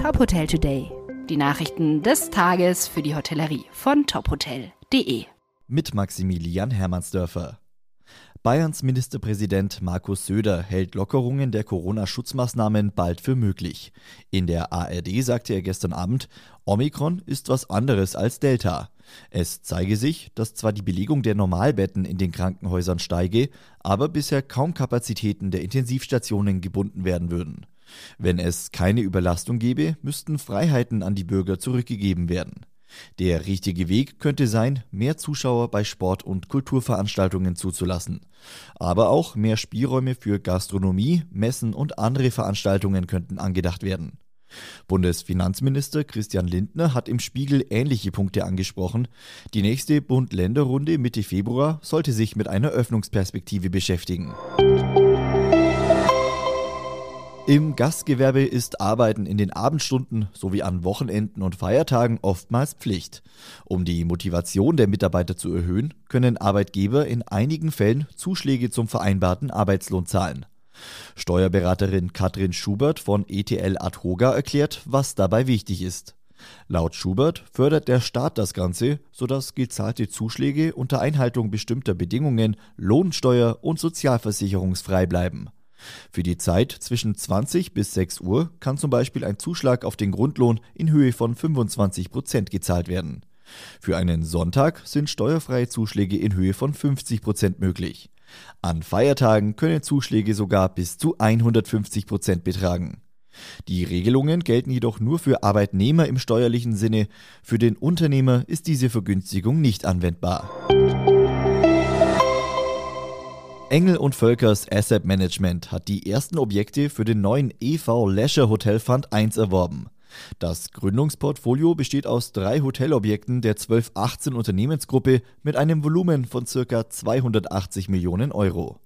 Top Hotel Today. Die Nachrichten des Tages für die Hotellerie von tophotel.de. Mit Maximilian Hermannsdörfer. Bayerns Ministerpräsident Markus Söder hält Lockerungen der Corona-Schutzmaßnahmen bald für möglich. In der ARD sagte er gestern Abend, Omikron ist was anderes als Delta. Es zeige sich, dass zwar die Belegung der Normalbetten in den Krankenhäusern steige, aber bisher kaum Kapazitäten der Intensivstationen gebunden werden würden. Wenn es keine Überlastung gäbe, müssten Freiheiten an die Bürger zurückgegeben werden. Der richtige Weg könnte sein, mehr Zuschauer bei Sport- und Kulturveranstaltungen zuzulassen. Aber auch mehr Spielräume für Gastronomie, Messen und andere Veranstaltungen könnten angedacht werden. Bundesfinanzminister Christian Lindner hat im Spiegel ähnliche Punkte angesprochen. Die nächste Bund-Länder-Runde Mitte Februar sollte sich mit einer Öffnungsperspektive beschäftigen. Im Gastgewerbe ist Arbeiten in den Abendstunden sowie an Wochenenden und Feiertagen oftmals Pflicht. Um die Motivation der Mitarbeiter zu erhöhen, können Arbeitgeber in einigen Fällen Zuschläge zum vereinbarten Arbeitslohn zahlen. Steuerberaterin Katrin Schubert von ETL Adhoga erklärt, was dabei wichtig ist. Laut Schubert fördert der Staat das Ganze, sodass gezahlte Zuschläge unter Einhaltung bestimmter Bedingungen lohnsteuer- und sozialversicherungsfrei bleiben. Für die Zeit zwischen 20 bis 6 Uhr kann zum Beispiel ein Zuschlag auf den Grundlohn in Höhe von 25 Prozent gezahlt werden. Für einen Sonntag sind steuerfreie Zuschläge in Höhe von 50 Prozent möglich. An Feiertagen können Zuschläge sogar bis zu 150 Prozent betragen. Die Regelungen gelten jedoch nur für Arbeitnehmer im steuerlichen Sinne. Für den Unternehmer ist diese Vergünstigung nicht anwendbar. Engel und Völkers Asset Management hat die ersten Objekte für den neuen EV Leisure Hotel Fund 1 erworben. Das Gründungsportfolio besteht aus drei Hotelobjekten der 1218 Unternehmensgruppe mit einem Volumen von ca. 280 Millionen Euro.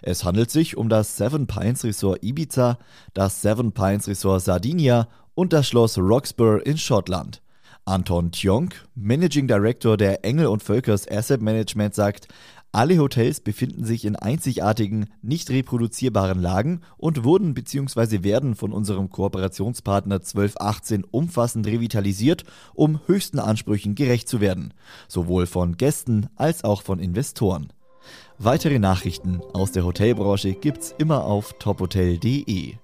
Es handelt sich um das Seven Pines Resort Ibiza, das Seven Pines Resort Sardinia und das Schloss Roxburgh in Schottland. Anton Tjonk, Managing Director der Engel und Völkers Asset Management, sagt, alle Hotels befinden sich in einzigartigen, nicht reproduzierbaren Lagen und wurden bzw. werden von unserem Kooperationspartner 1218 umfassend revitalisiert, um höchsten Ansprüchen gerecht zu werden, sowohl von Gästen als auch von Investoren. Weitere Nachrichten aus der Hotelbranche gibt's immer auf tophotel.de.